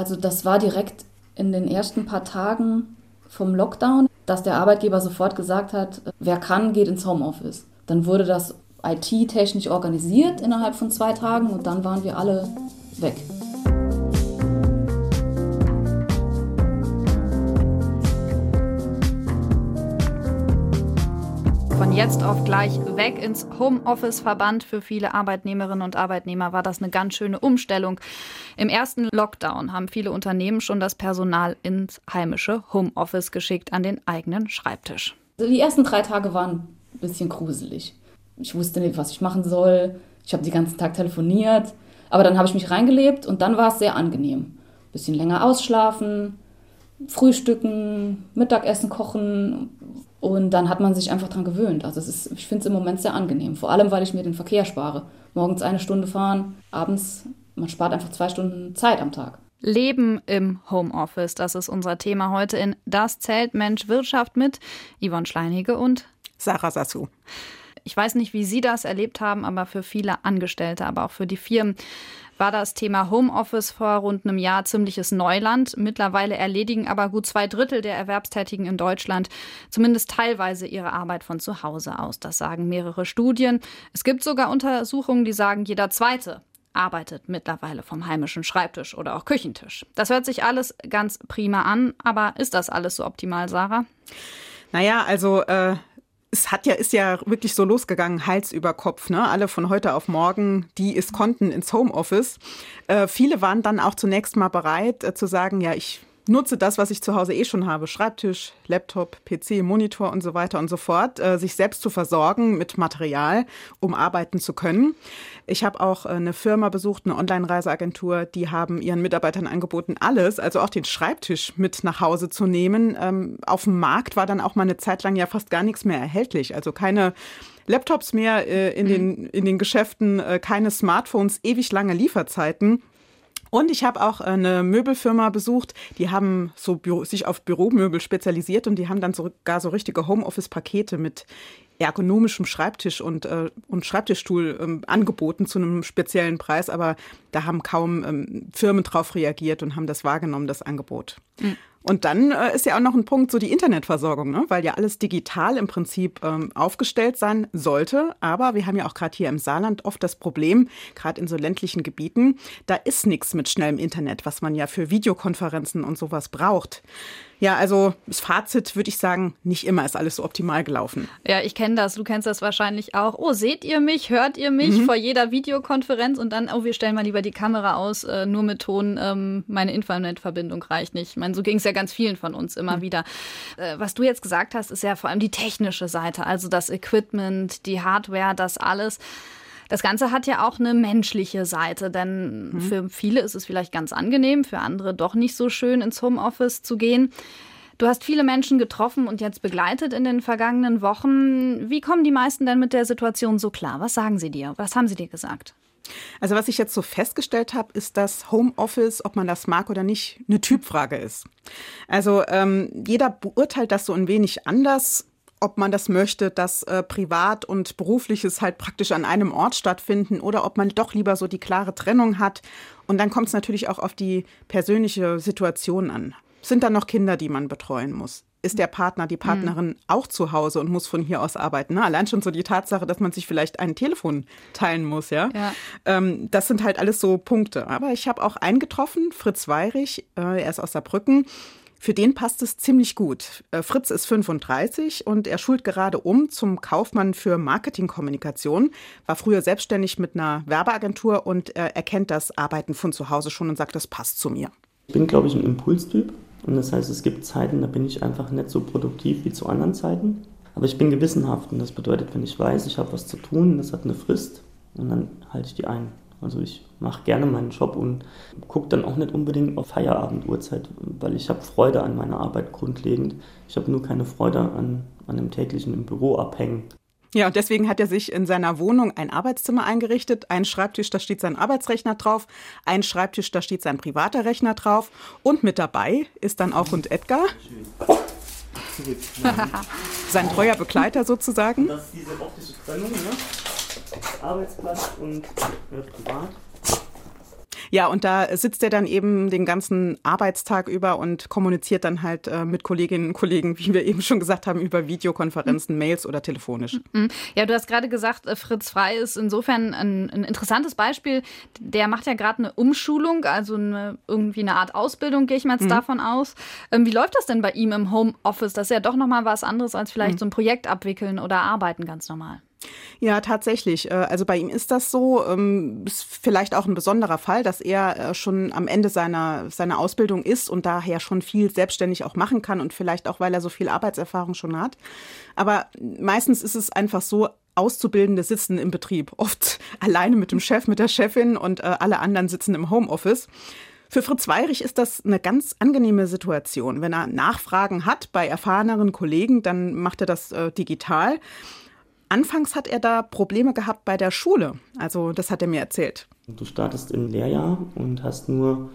Also das war direkt in den ersten paar Tagen vom Lockdown, dass der Arbeitgeber sofort gesagt hat, wer kann, geht ins Homeoffice. Dann wurde das IT-technisch organisiert innerhalb von zwei Tagen und dann waren wir alle weg. Jetzt auf gleich weg ins Homeoffice-Verband. Für viele Arbeitnehmerinnen und Arbeitnehmer war das eine ganz schöne Umstellung. Im ersten Lockdown haben viele Unternehmen schon das Personal ins heimische Homeoffice geschickt, an den eigenen Schreibtisch. Also die ersten drei Tage waren ein bisschen gruselig. Ich wusste nicht, was ich machen soll. Ich habe den ganzen Tag telefoniert. Aber dann habe ich mich reingelebt und dann war es sehr angenehm. Bisschen länger ausschlafen, frühstücken, Mittagessen kochen, und dann hat man sich einfach dran gewöhnt. Also es ist, ich finde es im Moment sehr angenehm. Vor allem, weil ich mir den Verkehr spare. Morgens eine Stunde fahren, abends, man spart einfach zwei Stunden Zeit am Tag. Leben im Homeoffice, das ist unser Thema heute in Das Zelt Mensch Wirtschaft mit Yvonne Schleinige und Sarah Sassu. Ich weiß nicht, wie Sie das erlebt haben, aber für viele Angestellte, aber auch für die Firmen war das Thema Homeoffice vor rund einem Jahr ziemliches Neuland. Mittlerweile erledigen aber gut zwei Drittel der Erwerbstätigen in Deutschland zumindest teilweise ihre Arbeit von zu Hause aus. Das sagen mehrere Studien. Es gibt sogar Untersuchungen, die sagen, jeder zweite arbeitet mittlerweile vom heimischen Schreibtisch oder auch Küchentisch. Das hört sich alles ganz prima an, aber ist das alles so optimal, Sarah? Naja, also äh, es hat ja, ist ja wirklich so losgegangen, Hals über Kopf, ne? Alle von heute auf morgen, die es konnten, ins Homeoffice. Äh, viele waren dann auch zunächst mal bereit äh, zu sagen, ja, ich nutze das, was ich zu Hause eh schon habe, Schreibtisch, Laptop, PC, Monitor und so weiter und so fort, äh, sich selbst zu versorgen mit Material, um arbeiten zu können. Ich habe auch äh, eine Firma besucht, eine Online-Reiseagentur, die haben ihren Mitarbeitern angeboten, alles, also auch den Schreibtisch mit nach Hause zu nehmen. Ähm, auf dem Markt war dann auch mal eine Zeit lang ja fast gar nichts mehr erhältlich, also keine Laptops mehr äh, in, den, in den Geschäften, äh, keine Smartphones, ewig lange Lieferzeiten. Und ich habe auch eine Möbelfirma besucht, die haben so sich auf Büromöbel spezialisiert und die haben dann sogar so richtige Homeoffice-Pakete mit ergonomischem Schreibtisch und, äh, und Schreibtischstuhl ähm, angeboten zu einem speziellen Preis, aber da haben kaum ähm, Firmen drauf reagiert und haben das wahrgenommen, das Angebot. Mhm. Und dann äh, ist ja auch noch ein Punkt so die Internetversorgung, ne? weil ja alles digital im Prinzip ähm, aufgestellt sein sollte. Aber wir haben ja auch gerade hier im Saarland oft das Problem, gerade in so ländlichen Gebieten, da ist nichts mit schnellem Internet, was man ja für Videokonferenzen und sowas braucht. Ja, also das Fazit würde ich sagen, nicht immer ist alles so optimal gelaufen. Ja, ich kenne das. Du kennst das wahrscheinlich auch. Oh, seht ihr mich? Hört ihr mich mhm. vor jeder Videokonferenz? Und dann, oh, wir stellen mal lieber die Kamera aus, äh, nur mit Ton. Ähm, meine Internetverbindung reicht nicht. Ich meine, so ging es ja ganz vielen von uns immer mhm. wieder. Äh, was du jetzt gesagt hast, ist ja vor allem die technische Seite, also das Equipment, die Hardware, das alles. Das Ganze hat ja auch eine menschliche Seite, denn mhm. für viele ist es vielleicht ganz angenehm, für andere doch nicht so schön, ins Homeoffice zu gehen. Du hast viele Menschen getroffen und jetzt begleitet in den vergangenen Wochen. Wie kommen die meisten denn mit der Situation so klar? Was sagen sie dir? Was haben sie dir gesagt? Also was ich jetzt so festgestellt habe, ist, dass Homeoffice, ob man das mag oder nicht, eine Typfrage ist. Also ähm, jeder beurteilt das so ein wenig anders ob man das möchte, dass äh, Privat und Berufliches halt praktisch an einem Ort stattfinden oder ob man doch lieber so die klare Trennung hat. Und dann kommt es natürlich auch auf die persönliche Situation an. Sind da noch Kinder, die man betreuen muss? Ist der Partner, die Partnerin mhm. auch zu Hause und muss von hier aus arbeiten? Ne? Allein schon so die Tatsache, dass man sich vielleicht ein Telefon teilen muss, ja. ja. Ähm, das sind halt alles so Punkte. Aber ich habe auch einen getroffen, Fritz Weirich, äh, er ist aus Saarbrücken. Für den passt es ziemlich gut. Äh, Fritz ist 35 und er schult gerade um zum Kaufmann für Marketingkommunikation, war früher selbstständig mit einer Werbeagentur und er kennt das Arbeiten von zu Hause schon und sagt, das passt zu mir. Ich bin, glaube ich, ein Impulstyp und das heißt, es gibt Zeiten, da bin ich einfach nicht so produktiv wie zu anderen Zeiten. Aber ich bin gewissenhaft und das bedeutet, wenn ich weiß, ich habe was zu tun, das hat eine Frist und dann halte ich die ein. Also ich mache gerne meinen Job und gucke dann auch nicht unbedingt auf Feierabenduhrzeit, weil ich habe Freude an meiner Arbeit grundlegend. Ich habe nur keine Freude an, an dem täglichen im Büro abhängen. Ja, und deswegen hat er sich in seiner Wohnung ein Arbeitszimmer eingerichtet, ein Schreibtisch, da steht sein Arbeitsrechner drauf, ein Schreibtisch, da steht sein privater Rechner drauf und mit dabei ist dann auch Hund Edgar. sein treuer Begleiter sozusagen. Das ist diese optische Trennung, ne? Arbeitsplatz und äh, privat. Ja, und da sitzt er dann eben den ganzen Arbeitstag über und kommuniziert dann halt äh, mit Kolleginnen und Kollegen, wie wir eben schon gesagt haben, über Videokonferenzen, mhm. Mails oder telefonisch. Mhm. Ja, du hast gerade gesagt, äh, Fritz Frei ist insofern ein, ein interessantes Beispiel. Der macht ja gerade eine Umschulung, also eine, irgendwie eine Art Ausbildung, gehe ich mal jetzt mhm. davon aus. Ähm, wie läuft das denn bei ihm im Homeoffice? Das ist ja doch nochmal was anderes als vielleicht mhm. so ein Projekt abwickeln oder arbeiten ganz normal. Ja, tatsächlich. Äh, also bei ihm ist das so. Ähm, ist vielleicht auch ein besonderer Fall, dass er äh, schon am Ende seiner, seiner Ausbildung ist und daher schon viel selbstständig auch machen kann und vielleicht auch, weil er so viel Arbeitserfahrung schon hat. Aber meistens ist es einfach so, Auszubildende sitzen im Betrieb, oft alleine mit dem Chef, mit der Chefin und äh, alle anderen sitzen im Homeoffice. Für Fritz Weirich ist das eine ganz angenehme Situation. Wenn er Nachfragen hat bei erfahreneren Kollegen, dann macht er das äh, digital. Anfangs hat er da Probleme gehabt bei der Schule. Also das hat er mir erzählt. Du startest im Lehrjahr und hast nur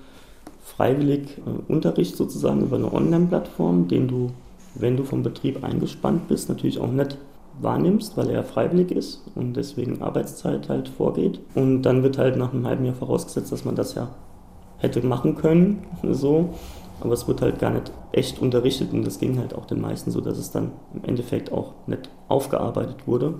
freiwillig äh, Unterricht sozusagen über eine Online-Plattform, den du, wenn du vom Betrieb eingespannt bist, natürlich auch nicht wahrnimmst, weil er freiwillig ist und deswegen Arbeitszeit halt vorgeht. Und dann wird halt nach einem halben Jahr vorausgesetzt, dass man das ja hätte machen können, so aber es wird halt gar nicht echt unterrichtet und das ging halt auch den meisten so, dass es dann im Endeffekt auch nicht aufgearbeitet wurde.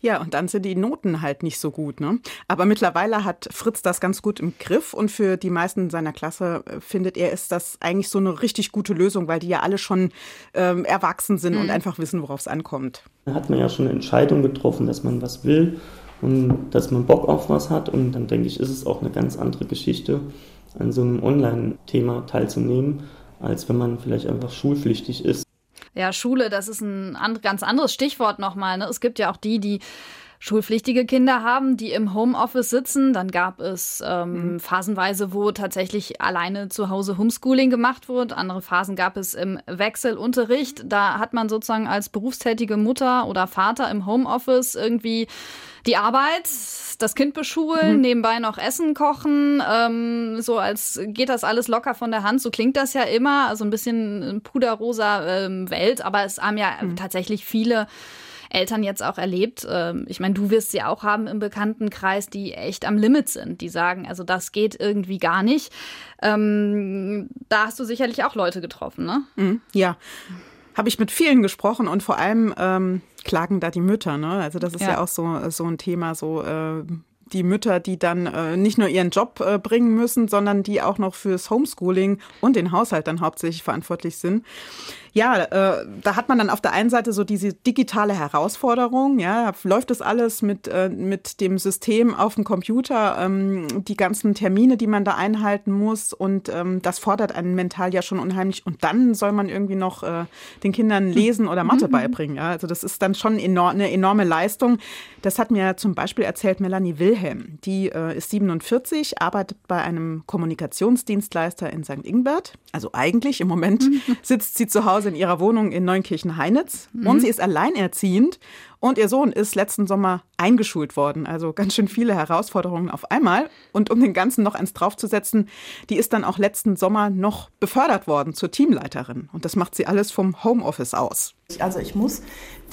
Ja, und dann sind die Noten halt nicht so gut. Ne? Aber mittlerweile hat Fritz das ganz gut im Griff und für die meisten seiner Klasse äh, findet er, ist das eigentlich so eine richtig gute Lösung, weil die ja alle schon ähm, erwachsen sind mhm. und einfach wissen, worauf es ankommt. Da hat man ja schon eine Entscheidung getroffen, dass man was will und dass man Bock auf was hat und dann denke ich, ist es auch eine ganz andere Geschichte, an so einem Online-Thema teilzunehmen, als wenn man vielleicht einfach schulpflichtig ist. Ja, Schule, das ist ein ganz anderes Stichwort nochmal. Ne? Es gibt ja auch die, die schulpflichtige Kinder haben, die im Homeoffice sitzen. Dann gab es ähm, mhm. phasenweise, wo tatsächlich alleine zu Hause Homeschooling gemacht wurde. Andere Phasen gab es im Wechselunterricht. Da hat man sozusagen als berufstätige Mutter oder Vater im Homeoffice irgendwie die Arbeit, das Kind beschulen, mhm. nebenbei noch Essen kochen, ähm, so als geht das alles locker von der Hand. So klingt das ja immer, also ein bisschen puderrosa ähm, Welt, aber es haben ja mhm. tatsächlich viele Eltern jetzt auch erlebt. Ähm, ich meine, du wirst sie auch haben im Bekanntenkreis, die echt am Limit sind, die sagen, also das geht irgendwie gar nicht. Ähm, da hast du sicherlich auch Leute getroffen, ne? Mhm, ja. Habe ich mit vielen gesprochen und vor allem ähm, klagen da die Mütter. Ne? Also das ist ja, ja auch so, so ein Thema, so äh, die Mütter, die dann äh, nicht nur ihren Job äh, bringen müssen, sondern die auch noch fürs Homeschooling und den Haushalt dann hauptsächlich verantwortlich sind ja, äh, da hat man dann auf der einen Seite so diese digitale Herausforderung, ja, läuft das alles mit, äh, mit dem System auf dem Computer, ähm, die ganzen Termine, die man da einhalten muss und ähm, das fordert einen mental ja schon unheimlich und dann soll man irgendwie noch äh, den Kindern Lesen oder Mathe beibringen, ja, also das ist dann schon enorm, eine enorme Leistung. Das hat mir zum Beispiel erzählt Melanie Wilhelm, die äh, ist 47, arbeitet bei einem Kommunikationsdienstleister in St. Ingbert, also eigentlich im Moment sitzt sie zu Hause in ihrer Wohnung in Neunkirchen-Heinitz mhm. und sie ist alleinerziehend und ihr Sohn ist letzten Sommer eingeschult worden. Also ganz schön viele Herausforderungen auf einmal. Und um den Ganzen noch eins draufzusetzen, die ist dann auch letzten Sommer noch befördert worden zur Teamleiterin. Und das macht sie alles vom Homeoffice aus. Also ich muss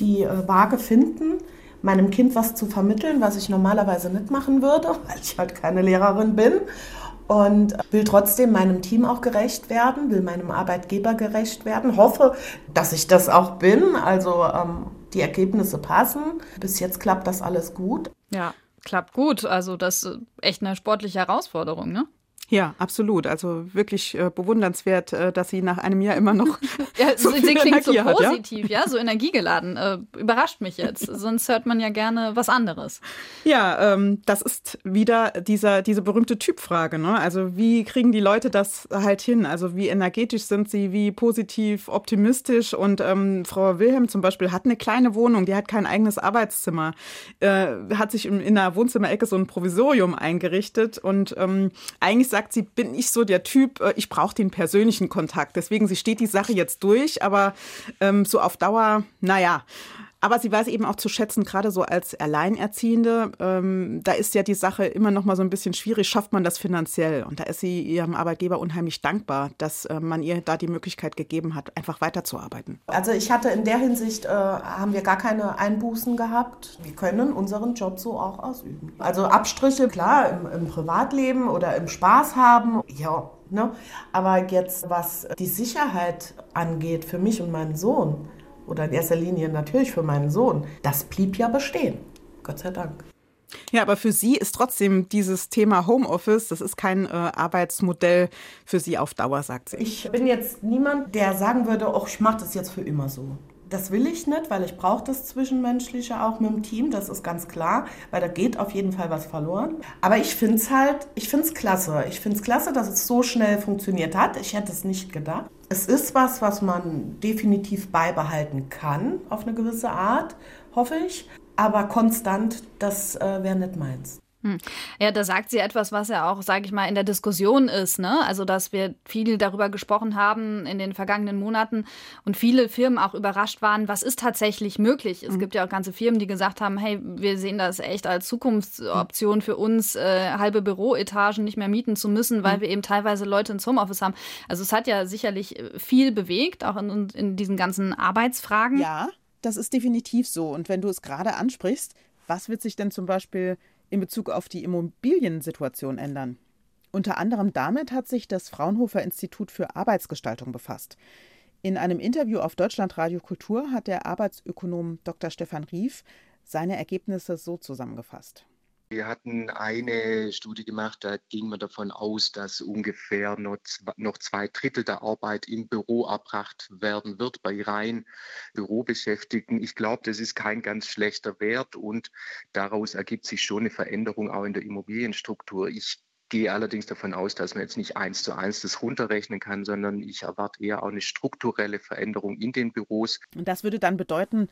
die äh, Waage finden, meinem Kind was zu vermitteln, was ich normalerweise nicht machen würde, weil ich halt keine Lehrerin bin und will trotzdem meinem Team auch gerecht werden, will meinem Arbeitgeber gerecht werden, hoffe, dass ich das auch bin. Also ähm, die Ergebnisse passen. Bis jetzt klappt das alles gut. Ja, klappt gut. Also das ist echt eine sportliche Herausforderung, ne? Ja, absolut. Also wirklich äh, bewundernswert, äh, dass sie nach einem Jahr immer noch. ja, so sie klingt Energie so positiv, hat, ja? ja? so energiegeladen. Äh, überrascht mich jetzt. Sonst hört man ja gerne was anderes. Ja, ähm, das ist wieder dieser, diese berühmte Typfrage. Ne? Also, wie kriegen die Leute das halt hin? Also, wie energetisch sind sie, wie positiv, optimistisch? Und ähm, Frau Wilhelm zum Beispiel hat eine kleine Wohnung, die hat kein eigenes Arbeitszimmer, äh, hat sich in, in der Wohnzimmerecke so ein Provisorium eingerichtet und ähm, eigentlich sagt sie, bin ich so der Typ, äh, ich brauche den persönlichen Kontakt. Deswegen, sie steht die Sache jetzt durch, aber ähm, so auf Dauer, naja. Aber sie weiß eben auch zu schätzen, gerade so als Alleinerziehende, ähm, da ist ja die Sache immer noch mal so ein bisschen schwierig, schafft man das finanziell? Und da ist sie ihrem Arbeitgeber unheimlich dankbar, dass äh, man ihr da die Möglichkeit gegeben hat, einfach weiterzuarbeiten. Also ich hatte in der Hinsicht, äh, haben wir gar keine Einbußen gehabt. Wir können unseren Job so auch ausüben. Also Abstriche, klar, im, im Privatleben oder im Spaß haben, ja, Ne? Aber jetzt, was die Sicherheit angeht für mich und meinen Sohn, oder in erster Linie natürlich für meinen Sohn, das blieb ja bestehen. Gott sei Dank. Ja, aber für Sie ist trotzdem dieses Thema Homeoffice, das ist kein äh, Arbeitsmodell für Sie auf Dauer, sagt sie. Ich bin jetzt niemand, der sagen würde, oh, ich mache das jetzt für immer so. Das will ich nicht, weil ich brauche das Zwischenmenschliche auch mit dem Team, das ist ganz klar, weil da geht auf jeden Fall was verloren. Aber ich finde es halt, ich finde es klasse. Ich finde es klasse, dass es so schnell funktioniert hat. Ich hätte es nicht gedacht. Es ist was, was man definitiv beibehalten kann, auf eine gewisse Art, hoffe ich. Aber konstant, das äh, wäre nicht meins. Hm. Ja, da sagt sie etwas, was ja auch, sage ich mal, in der Diskussion ist. Ne? Also, dass wir viel darüber gesprochen haben in den vergangenen Monaten und viele Firmen auch überrascht waren, was ist tatsächlich möglich. Es mhm. gibt ja auch ganze Firmen, die gesagt haben, hey, wir sehen das echt als Zukunftsoption für uns, äh, halbe Büroetagen nicht mehr mieten zu müssen, weil mhm. wir eben teilweise Leute ins Homeoffice haben. Also es hat ja sicherlich äh, viel bewegt, auch in, in diesen ganzen Arbeitsfragen. Ja, das ist definitiv so. Und wenn du es gerade ansprichst, was wird sich denn zum Beispiel in Bezug auf die Immobiliensituation ändern. Unter anderem damit hat sich das Fraunhofer Institut für Arbeitsgestaltung befasst. In einem Interview auf Deutschlandradio Kultur hat der Arbeitsökonom Dr. Stefan Rief seine Ergebnisse so zusammengefasst. Wir hatten eine Studie gemacht, da ging man davon aus, dass ungefähr noch, zwei Drittel der Arbeit im Büro erbracht werden wird bei rein Bürobeschäftigten. Ich glaube, das ist kein ganz schlechter Wert und daraus ergibt sich schon eine Veränderung auch in der Immobilienstruktur. Ich gehe allerdings davon aus, dass man jetzt nicht eins zu eins das runterrechnen kann, sondern ich erwarte eher auch eine strukturelle Veränderung in den Büros. Und das würde dann bedeuten,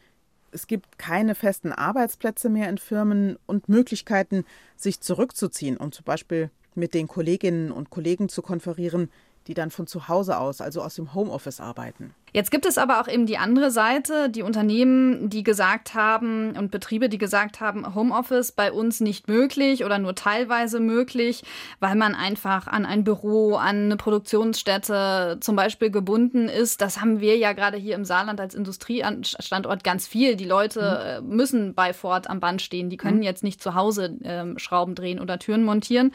es gibt keine festen Arbeitsplätze mehr in Firmen und Möglichkeiten, sich zurückzuziehen, um zum Beispiel mit den Kolleginnen und Kollegen zu konferieren, die dann von zu Hause aus, also aus dem Homeoffice arbeiten. Jetzt gibt es aber auch eben die andere Seite, die Unternehmen, die gesagt haben und Betriebe, die gesagt haben, Homeoffice bei uns nicht möglich oder nur teilweise möglich, weil man einfach an ein Büro, an eine Produktionsstätte zum Beispiel gebunden ist. Das haben wir ja gerade hier im Saarland als Industriestandort ganz viel. Die Leute mhm. müssen bei Ford am Band stehen. Die können mhm. jetzt nicht zu Hause äh, Schrauben drehen oder Türen montieren.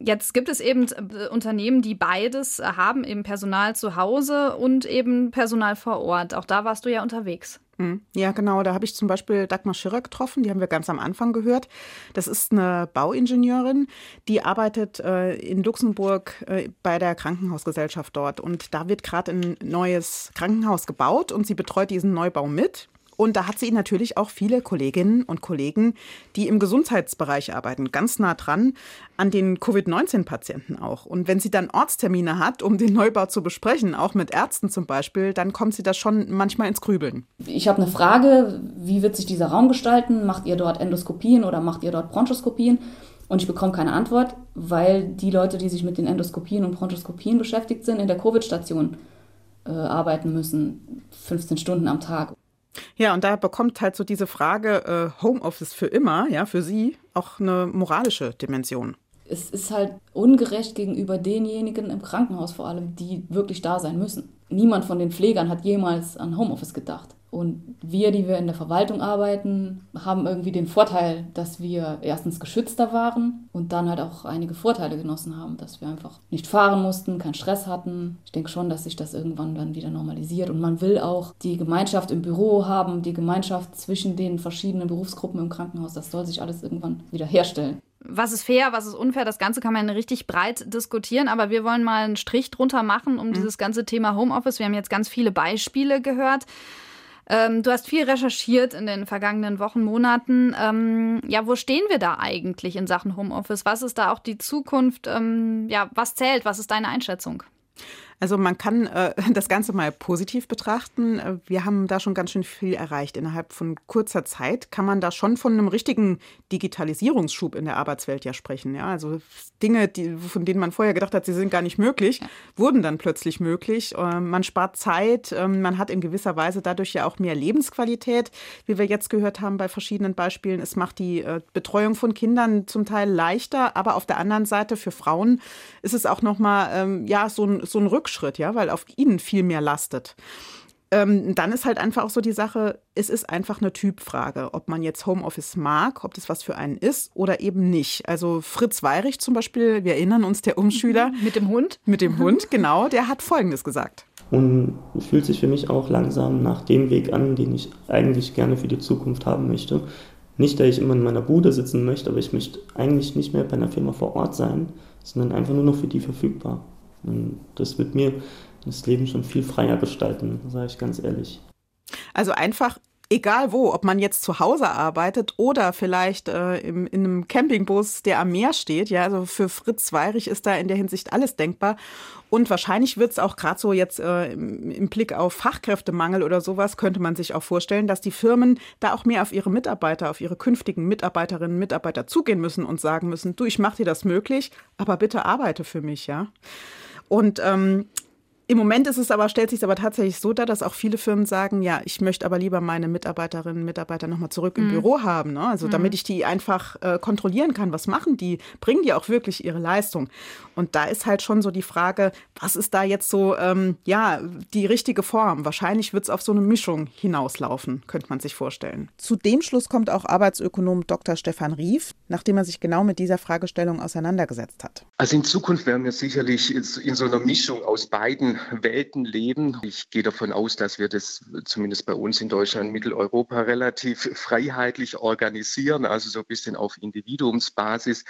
Jetzt gibt es eben äh, Unternehmen, die beides haben, eben Personal zu Hause und eben Personal Personal vor Ort. Auch da warst du ja unterwegs. Mhm. Ja, genau. Da habe ich zum Beispiel Dagmar Schirrer getroffen. Die haben wir ganz am Anfang gehört. Das ist eine Bauingenieurin, die arbeitet äh, in Luxemburg äh, bei der Krankenhausgesellschaft dort. Und da wird gerade ein neues Krankenhaus gebaut und sie betreut diesen Neubau mit. Und da hat sie natürlich auch viele Kolleginnen und Kollegen, die im Gesundheitsbereich arbeiten, ganz nah dran an den Covid-19-Patienten auch. Und wenn sie dann Ortstermine hat, um den Neubau zu besprechen, auch mit Ärzten zum Beispiel, dann kommt sie da schon manchmal ins Grübeln. Ich habe eine Frage, wie wird sich dieser Raum gestalten? Macht ihr dort Endoskopien oder macht ihr dort Bronchoskopien? Und ich bekomme keine Antwort, weil die Leute, die sich mit den Endoskopien und Bronchoskopien beschäftigt sind, in der Covid-Station äh, arbeiten müssen, 15 Stunden am Tag. Ja, und da bekommt halt so diese Frage äh, Homeoffice für immer, ja, für Sie auch eine moralische Dimension. Es ist halt ungerecht gegenüber denjenigen im Krankenhaus vor allem, die wirklich da sein müssen. Niemand von den Pflegern hat jemals an Homeoffice gedacht. Und wir, die wir in der Verwaltung arbeiten, haben irgendwie den Vorteil, dass wir erstens geschützter waren und dann halt auch einige Vorteile genossen haben, dass wir einfach nicht fahren mussten, keinen Stress hatten. Ich denke schon, dass sich das irgendwann dann wieder normalisiert. Und man will auch die Gemeinschaft im Büro haben, die Gemeinschaft zwischen den verschiedenen Berufsgruppen im Krankenhaus. Das soll sich alles irgendwann wieder herstellen was ist fair, was ist unfair, das Ganze kann man richtig breit diskutieren, aber wir wollen mal einen Strich drunter machen um mhm. dieses ganze Thema Homeoffice. Wir haben jetzt ganz viele Beispiele gehört. Ähm, du hast viel recherchiert in den vergangenen Wochen, Monaten. Ähm, ja, wo stehen wir da eigentlich in Sachen Homeoffice? Was ist da auch die Zukunft? Ähm, ja, was zählt? Was ist deine Einschätzung? Also man kann äh, das Ganze mal positiv betrachten. Wir haben da schon ganz schön viel erreicht. Innerhalb von kurzer Zeit kann man da schon von einem richtigen Digitalisierungsschub in der Arbeitswelt ja sprechen. Ja, also Dinge, die, von denen man vorher gedacht hat, sie sind gar nicht möglich, ja. wurden dann plötzlich möglich. Äh, man spart Zeit, äh, man hat in gewisser Weise dadurch ja auch mehr Lebensqualität, wie wir jetzt gehört haben bei verschiedenen Beispielen. Es macht die äh, Betreuung von Kindern zum Teil leichter, aber auf der anderen Seite für Frauen ist es auch nochmal ähm, ja, so ein, so ein Rückschritt, ja, weil auf ihnen viel mehr lastet. Ähm, dann ist halt einfach auch so die Sache, es ist einfach eine Typfrage, ob man jetzt Homeoffice mag, ob das was für einen ist oder eben nicht. Also Fritz Weirich zum Beispiel, wir erinnern uns, der Umschüler. Mit dem Hund? Mit dem Hund, genau, der hat Folgendes gesagt. Und fühlt sich für mich auch langsam nach dem Weg an, den ich eigentlich gerne für die Zukunft haben möchte. Nicht, dass ich immer in meiner Bude sitzen möchte, aber ich möchte eigentlich nicht mehr bei einer Firma vor Ort sein, sondern einfach nur noch für die verfügbar. Das wird mir das Leben schon viel freier gestalten, sage ich ganz ehrlich. Also einfach egal wo, ob man jetzt zu Hause arbeitet oder vielleicht äh, im, in einem Campingbus, der am Meer steht. Ja, also für Fritz Weirich ist da in der Hinsicht alles denkbar. Und wahrscheinlich wird es auch gerade so jetzt äh, im, im, Blick auf Fachkräftemangel oder sowas, könnte man sich auch vorstellen, dass die Firmen da auch mehr auf ihre Mitarbeiter, auf ihre künftigen Mitarbeiterinnen und Mitarbeiter zugehen müssen und sagen müssen, du, ich mache dir das möglich, aber bitte arbeite für mich, ja. Und ähm, im Moment ist es aber, stellt sich aber tatsächlich so dar, dass auch viele Firmen sagen, ja, ich möchte aber lieber meine Mitarbeiterinnen und Mitarbeiter nochmal zurück im mhm. Büro haben. Ne? Also mhm. damit ich die einfach äh, kontrollieren kann, was machen die, bringen die auch wirklich ihre Leistung. Und da ist halt schon so die Frage, was ist da jetzt so, ähm, ja, die richtige Form? Wahrscheinlich wird es auf so eine Mischung hinauslaufen, könnte man sich vorstellen. Zu dem Schluss kommt auch Arbeitsökonom Dr. Stefan Rief, nachdem er sich genau mit dieser Fragestellung auseinandergesetzt hat. Also in Zukunft werden wir sicherlich in so einer Mischung aus beiden Welten leben. Ich gehe davon aus, dass wir das zumindest bei uns in Deutschland, Mitteleuropa relativ freiheitlich organisieren, also so ein bisschen auf Individuumsbasis.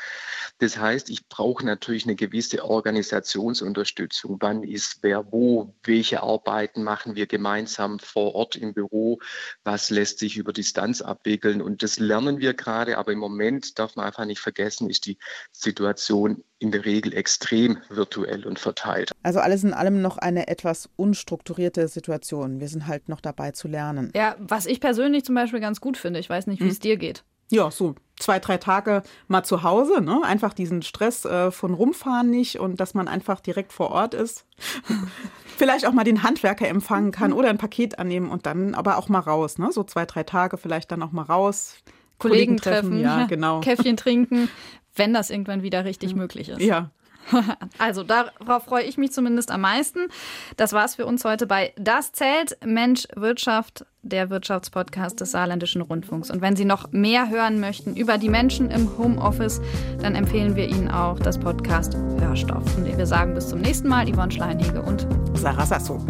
Das heißt, ich brauche natürlich eine gewisse Organisationsunterstützung. Wann ist wer wo? Welche Arbeiten machen wir gemeinsam vor Ort im Büro? Was lässt sich über Distanz abwickeln? Und das lernen wir gerade. Aber im Moment darf man einfach nicht vergessen, ist die Situation in der Regel extrem virtuell und verteilt. Also alles in allem noch eine etwas unstrukturierte Situation. Wir sind halt noch dabei zu lernen. Ja, was ich persönlich zum Beispiel ganz gut finde. Ich weiß nicht, wie hm. es dir geht. Ja, so zwei, drei Tage mal zu Hause, ne? Einfach diesen Stress äh, von rumfahren nicht und dass man einfach direkt vor Ort ist. vielleicht auch mal den Handwerker empfangen kann oder ein Paket annehmen und dann aber auch mal raus, ne? So zwei, drei Tage vielleicht dann auch mal raus. Kollegen, Kollegen treffen, treffen, ja, genau. Käffchen trinken, wenn das irgendwann wieder richtig ja. möglich ist. Ja. Also darauf freue ich mich zumindest am meisten. Das war's für uns heute bei Das zählt Mensch Wirtschaft, der Wirtschaftspodcast des Saarländischen Rundfunks. Und wenn Sie noch mehr hören möchten über die Menschen im Homeoffice, dann empfehlen wir Ihnen auch das Podcast Hörstoff. Und wir sagen bis zum nächsten Mal, Yvonne Schleinhege und Sarah Sasso.